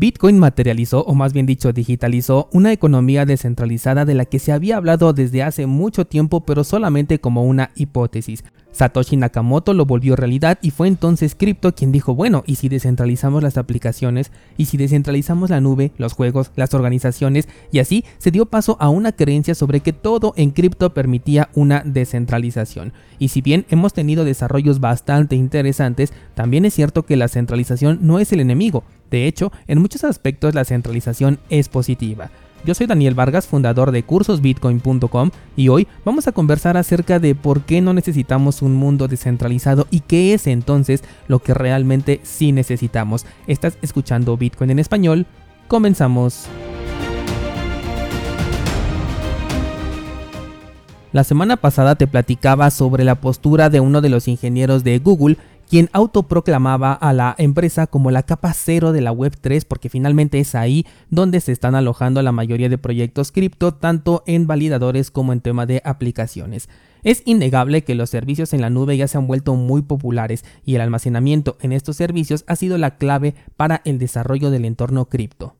Bitcoin materializó, o más bien dicho, digitalizó, una economía descentralizada de la que se había hablado desde hace mucho tiempo, pero solamente como una hipótesis. Satoshi Nakamoto lo volvió realidad y fue entonces Crypto quien dijo, bueno, ¿y si descentralizamos las aplicaciones? ¿Y si descentralizamos la nube, los juegos, las organizaciones? Y así se dio paso a una creencia sobre que todo en cripto permitía una descentralización. Y si bien hemos tenido desarrollos bastante interesantes, también es cierto que la centralización no es el enemigo, de hecho, en muchos aspectos la centralización es positiva. Yo soy Daniel Vargas, fundador de cursosbitcoin.com y hoy vamos a conversar acerca de por qué no necesitamos un mundo descentralizado y qué es entonces lo que realmente sí necesitamos. Estás escuchando Bitcoin en español. Comenzamos. La semana pasada te platicaba sobre la postura de uno de los ingenieros de Google quien autoproclamaba a la empresa como la capa cero de la Web 3 porque finalmente es ahí donde se están alojando la mayoría de proyectos cripto tanto en validadores como en tema de aplicaciones. Es innegable que los servicios en la nube ya se han vuelto muy populares y el almacenamiento en estos servicios ha sido la clave para el desarrollo del entorno cripto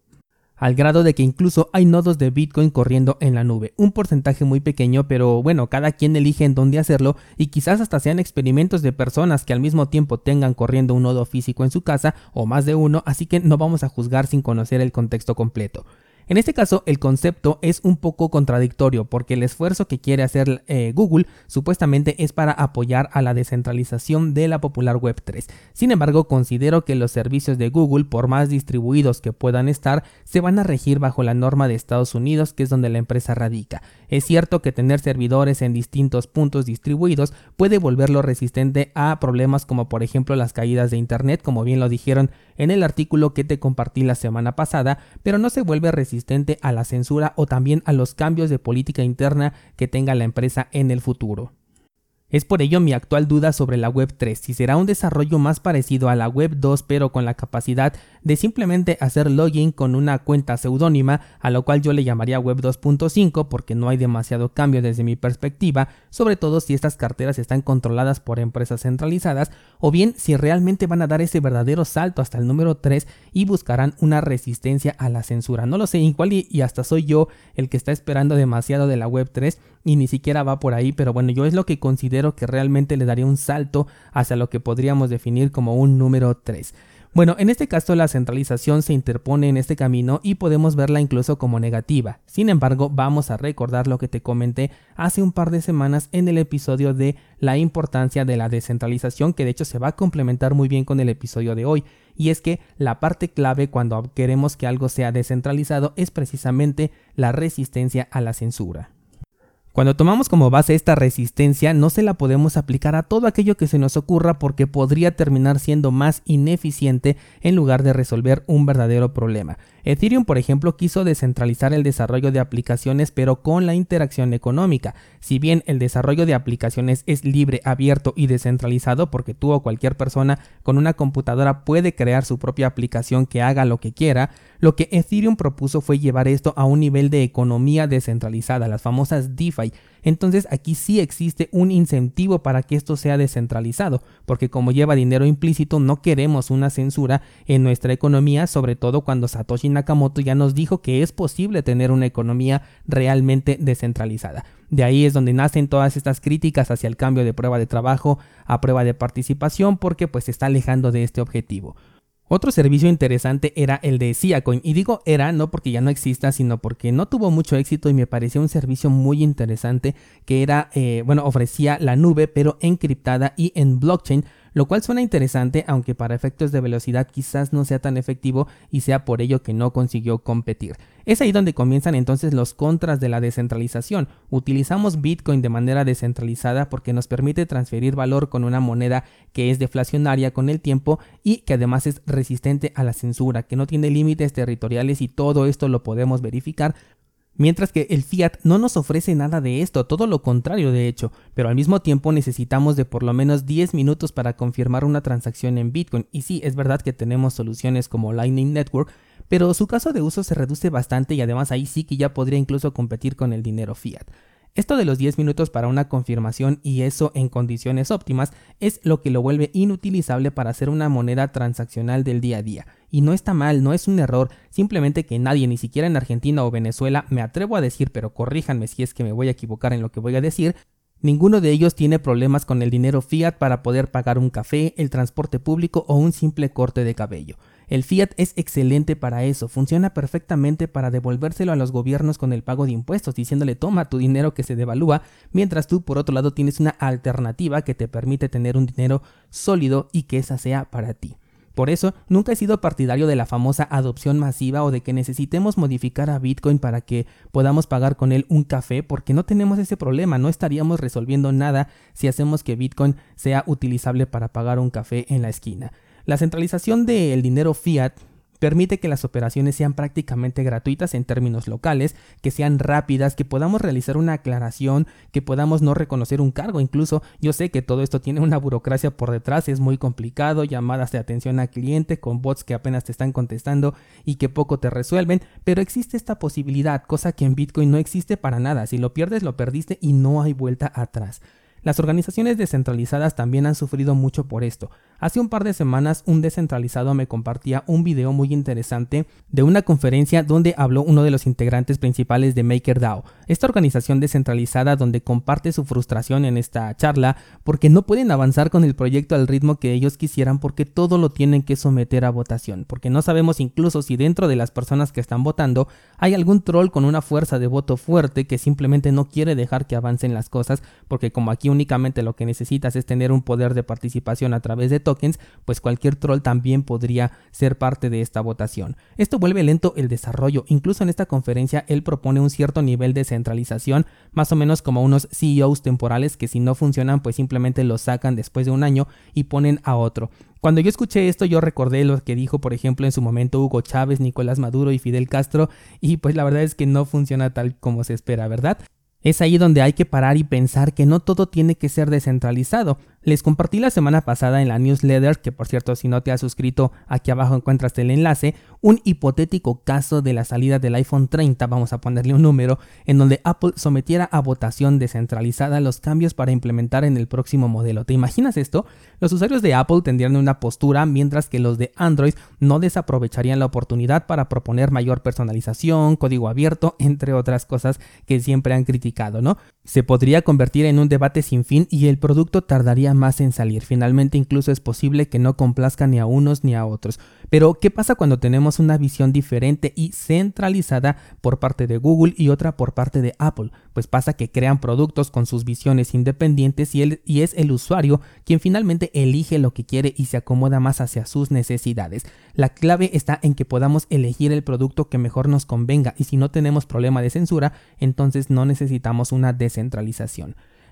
al grado de que incluso hay nodos de Bitcoin corriendo en la nube. Un porcentaje muy pequeño, pero bueno, cada quien elige en dónde hacerlo y quizás hasta sean experimentos de personas que al mismo tiempo tengan corriendo un nodo físico en su casa o más de uno, así que no vamos a juzgar sin conocer el contexto completo. En este caso, el concepto es un poco contradictorio porque el esfuerzo que quiere hacer eh, Google supuestamente es para apoyar a la descentralización de la popular Web3. Sin embargo, considero que los servicios de Google, por más distribuidos que puedan estar, se van a regir bajo la norma de Estados Unidos, que es donde la empresa radica. Es cierto que tener servidores en distintos puntos distribuidos puede volverlo resistente a problemas como por ejemplo las caídas de Internet, como bien lo dijeron en el artículo que te compartí la semana pasada, pero no se vuelve resistente a la censura o también a los cambios de política interna que tenga la empresa en el futuro. Es por ello mi actual duda sobre la Web 3, si será un desarrollo más parecido a la Web 2 pero con la capacidad de simplemente hacer login con una cuenta seudónima, a lo cual yo le llamaría Web 2.5 porque no hay demasiado cambio desde mi perspectiva, sobre todo si estas carteras están controladas por empresas centralizadas, o bien si realmente van a dar ese verdadero salto hasta el número 3 y buscarán una resistencia a la censura. No lo sé, igual y, y hasta soy yo el que está esperando demasiado de la Web 3 y ni siquiera va por ahí, pero bueno, yo es lo que considero que realmente le daría un salto hacia lo que podríamos definir como un número 3. Bueno, en este caso la centralización se interpone en este camino y podemos verla incluso como negativa. Sin embargo, vamos a recordar lo que te comenté hace un par de semanas en el episodio de la importancia de la descentralización, que de hecho se va a complementar muy bien con el episodio de hoy. Y es que la parte clave cuando queremos que algo sea descentralizado es precisamente la resistencia a la censura. Cuando tomamos como base esta resistencia, no se la podemos aplicar a todo aquello que se nos ocurra porque podría terminar siendo más ineficiente en lugar de resolver un verdadero problema. Ethereum, por ejemplo, quiso descentralizar el desarrollo de aplicaciones pero con la interacción económica. Si bien el desarrollo de aplicaciones es libre, abierto y descentralizado porque tú o cualquier persona con una computadora puede crear su propia aplicación que haga lo que quiera, lo que Ethereum propuso fue llevar esto a un nivel de economía descentralizada, las famosas DeFi, entonces aquí sí existe un incentivo para que esto sea descentralizado, porque como lleva dinero implícito no queremos una censura en nuestra economía, sobre todo cuando Satoshi Nakamoto ya nos dijo que es posible tener una economía realmente descentralizada. De ahí es donde nacen todas estas críticas hacia el cambio de prueba de trabajo a prueba de participación porque pues se está alejando de este objetivo. Otro servicio interesante era el de Siacoin, y digo era no porque ya no exista, sino porque no tuvo mucho éxito y me parecía un servicio muy interesante que era, eh, bueno, ofrecía la nube pero encriptada y en blockchain lo cual suena interesante, aunque para efectos de velocidad quizás no sea tan efectivo y sea por ello que no consiguió competir. Es ahí donde comienzan entonces los contras de la descentralización. Utilizamos Bitcoin de manera descentralizada porque nos permite transferir valor con una moneda que es deflacionaria con el tiempo y que además es resistente a la censura, que no tiene límites territoriales y todo esto lo podemos verificar Mientras que el fiat no nos ofrece nada de esto, todo lo contrario de hecho, pero al mismo tiempo necesitamos de por lo menos 10 minutos para confirmar una transacción en Bitcoin. Y sí, es verdad que tenemos soluciones como Lightning Network, pero su caso de uso se reduce bastante y además ahí sí que ya podría incluso competir con el dinero fiat. Esto de los 10 minutos para una confirmación y eso en condiciones óptimas es lo que lo vuelve inutilizable para hacer una moneda transaccional del día a día. Y no está mal, no es un error, simplemente que nadie, ni siquiera en Argentina o Venezuela, me atrevo a decir, pero corríjanme si es que me voy a equivocar en lo que voy a decir, Ninguno de ellos tiene problemas con el dinero fiat para poder pagar un café, el transporte público o un simple corte de cabello. El fiat es excelente para eso, funciona perfectamente para devolvérselo a los gobiernos con el pago de impuestos, diciéndole toma tu dinero que se devalúa, mientras tú por otro lado tienes una alternativa que te permite tener un dinero sólido y que esa sea para ti. Por eso, nunca he sido partidario de la famosa adopción masiva o de que necesitemos modificar a Bitcoin para que podamos pagar con él un café, porque no tenemos ese problema, no estaríamos resolviendo nada si hacemos que Bitcoin sea utilizable para pagar un café en la esquina. La centralización del dinero fiat permite que las operaciones sean prácticamente gratuitas en términos locales, que sean rápidas, que podamos realizar una aclaración, que podamos no reconocer un cargo. Incluso yo sé que todo esto tiene una burocracia por detrás, es muy complicado, llamadas de atención al cliente con bots que apenas te están contestando y que poco te resuelven, pero existe esta posibilidad, cosa que en Bitcoin no existe para nada. Si lo pierdes, lo perdiste y no hay vuelta atrás. Las organizaciones descentralizadas también han sufrido mucho por esto. Hace un par de semanas un descentralizado me compartía un video muy interesante de una conferencia donde habló uno de los integrantes principales de MakerDAO, esta organización descentralizada donde comparte su frustración en esta charla porque no pueden avanzar con el proyecto al ritmo que ellos quisieran porque todo lo tienen que someter a votación, porque no sabemos incluso si dentro de las personas que están votando hay algún troll con una fuerza de voto fuerte que simplemente no quiere dejar que avancen las cosas porque como aquí únicamente lo que necesitas es tener un poder de participación a través de pues cualquier troll también podría ser parte de esta votación. Esto vuelve lento el desarrollo, incluso en esta conferencia él propone un cierto nivel de centralización, más o menos como unos CEOs temporales que si no funcionan pues simplemente los sacan después de un año y ponen a otro. Cuando yo escuché esto, yo recordé lo que dijo, por ejemplo, en su momento Hugo Chávez, Nicolás Maduro y Fidel Castro, y pues la verdad es que no funciona tal como se espera, ¿verdad? Es ahí donde hay que parar y pensar que no todo tiene que ser descentralizado. Les compartí la semana pasada en la newsletter, que por cierto si no te has suscrito aquí abajo encuentras el enlace, un hipotético caso de la salida del iPhone 30, vamos a ponerle un número, en donde Apple sometiera a votación descentralizada los cambios para implementar en el próximo modelo. ¿Te imaginas esto? Los usuarios de Apple tendrían una postura mientras que los de Android no desaprovecharían la oportunidad para proponer mayor personalización, código abierto, entre otras cosas que siempre han criticado, ¿no? Se podría convertir en un debate sin fin y el producto tardaría más en salir. Finalmente incluso es posible que no complazca ni a unos ni a otros. Pero ¿qué pasa cuando tenemos una visión diferente y centralizada por parte de Google y otra por parte de Apple? Pues pasa que crean productos con sus visiones independientes y, es el usuario quien finalmente elige lo que quiere y se acomoda más hacia sus necesidades. La clave está en que podamos elegir el producto que mejor nos convenga y si no tenemos problema de censura, entonces no necesitamos una descentralización.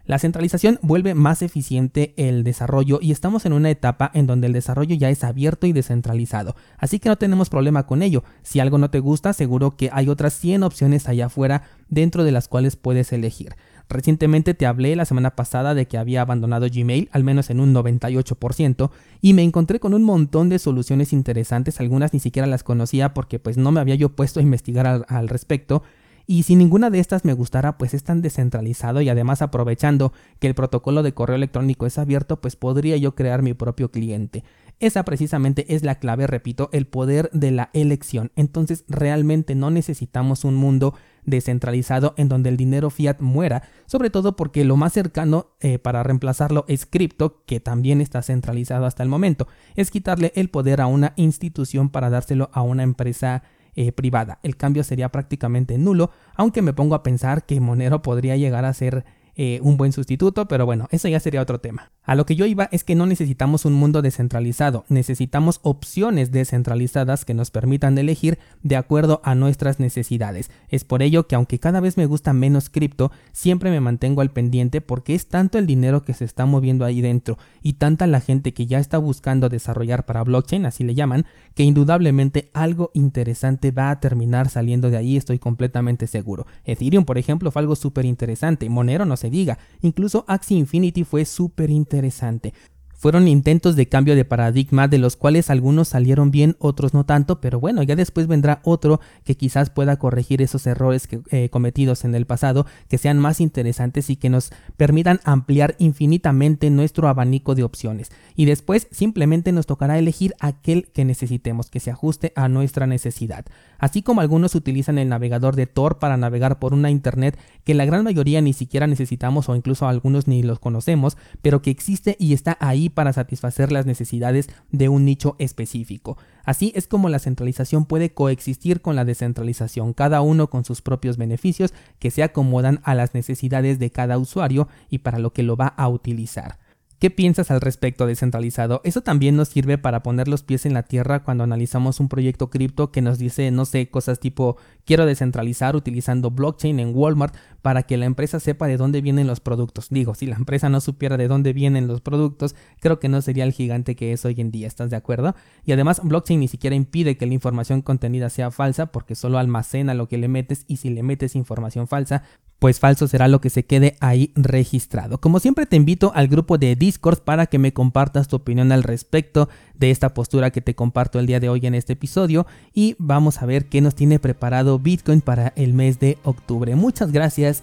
La centralización vuelve más eficiente el desarrollo y estamos en una etapa en donde el desarrollo ya es abierto y descentralizado, así que no tenemos problema con ello. Si algo no te gusta, seguro que hay otras 100 opciones allá afuera dentro de las cuales puedes elegir. Recientemente te hablé la semana pasada de que había abandonado Gmail, al menos en un 98%, y me encontré con un montón de soluciones interesantes, algunas ni siquiera las conocía porque pues no me había yo puesto a investigar al, al respecto, y si ninguna de estas me gustara, pues es tan descentralizado y además aprovechando que el protocolo de correo electrónico es abierto, pues podría yo crear mi propio cliente. Esa precisamente es la clave, repito, el poder de la elección. Entonces realmente no necesitamos un mundo descentralizado en donde el dinero fiat muera, sobre todo porque lo más cercano eh, para reemplazarlo es cripto, que también está centralizado hasta el momento. Es quitarle el poder a una institución para dárselo a una empresa eh, privada. El cambio sería prácticamente nulo, aunque me pongo a pensar que Monero podría llegar a ser eh, un buen sustituto, pero bueno, eso ya sería otro tema. A lo que yo iba es que no necesitamos un mundo descentralizado, necesitamos opciones descentralizadas que nos permitan elegir de acuerdo a nuestras necesidades. Es por ello que aunque cada vez me gusta menos cripto, siempre me mantengo al pendiente porque es tanto el dinero que se está moviendo ahí dentro y tanta la gente que ya está buscando desarrollar para blockchain, así le llaman, que indudablemente algo interesante va a terminar saliendo de ahí, estoy completamente seguro. Ethereum, por ejemplo, fue algo súper interesante, Monero no sé diga. Incluso Axie Infinity fue súper interesante interesante fueron intentos de cambio de paradigma de los cuales algunos salieron bien, otros no tanto, pero bueno, ya después vendrá otro que quizás pueda corregir esos errores que, eh, cometidos en el pasado, que sean más interesantes y que nos permitan ampliar infinitamente nuestro abanico de opciones. Y después simplemente nos tocará elegir aquel que necesitemos, que se ajuste a nuestra necesidad. Así como algunos utilizan el navegador de Tor para navegar por una internet que la gran mayoría ni siquiera necesitamos o incluso algunos ni los conocemos, pero que existe y está ahí para satisfacer las necesidades de un nicho específico. Así es como la centralización puede coexistir con la descentralización, cada uno con sus propios beneficios que se acomodan a las necesidades de cada usuario y para lo que lo va a utilizar. ¿Qué piensas al respecto descentralizado? Eso también nos sirve para poner los pies en la tierra cuando analizamos un proyecto cripto que nos dice, no sé, cosas tipo quiero descentralizar utilizando blockchain en Walmart para que la empresa sepa de dónde vienen los productos. Digo, si la empresa no supiera de dónde vienen los productos, creo que no sería el gigante que es hoy en día, ¿estás de acuerdo? Y además blockchain ni siquiera impide que la información contenida sea falsa porque solo almacena lo que le metes y si le metes información falsa, pues falso será lo que se quede ahí registrado. Como siempre te invito al grupo de Discord para que me compartas tu opinión al respecto de esta postura que te comparto el día de hoy en este episodio y vamos a ver qué nos tiene preparado Bitcoin para el mes de octubre. Muchas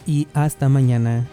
y hasta mañana.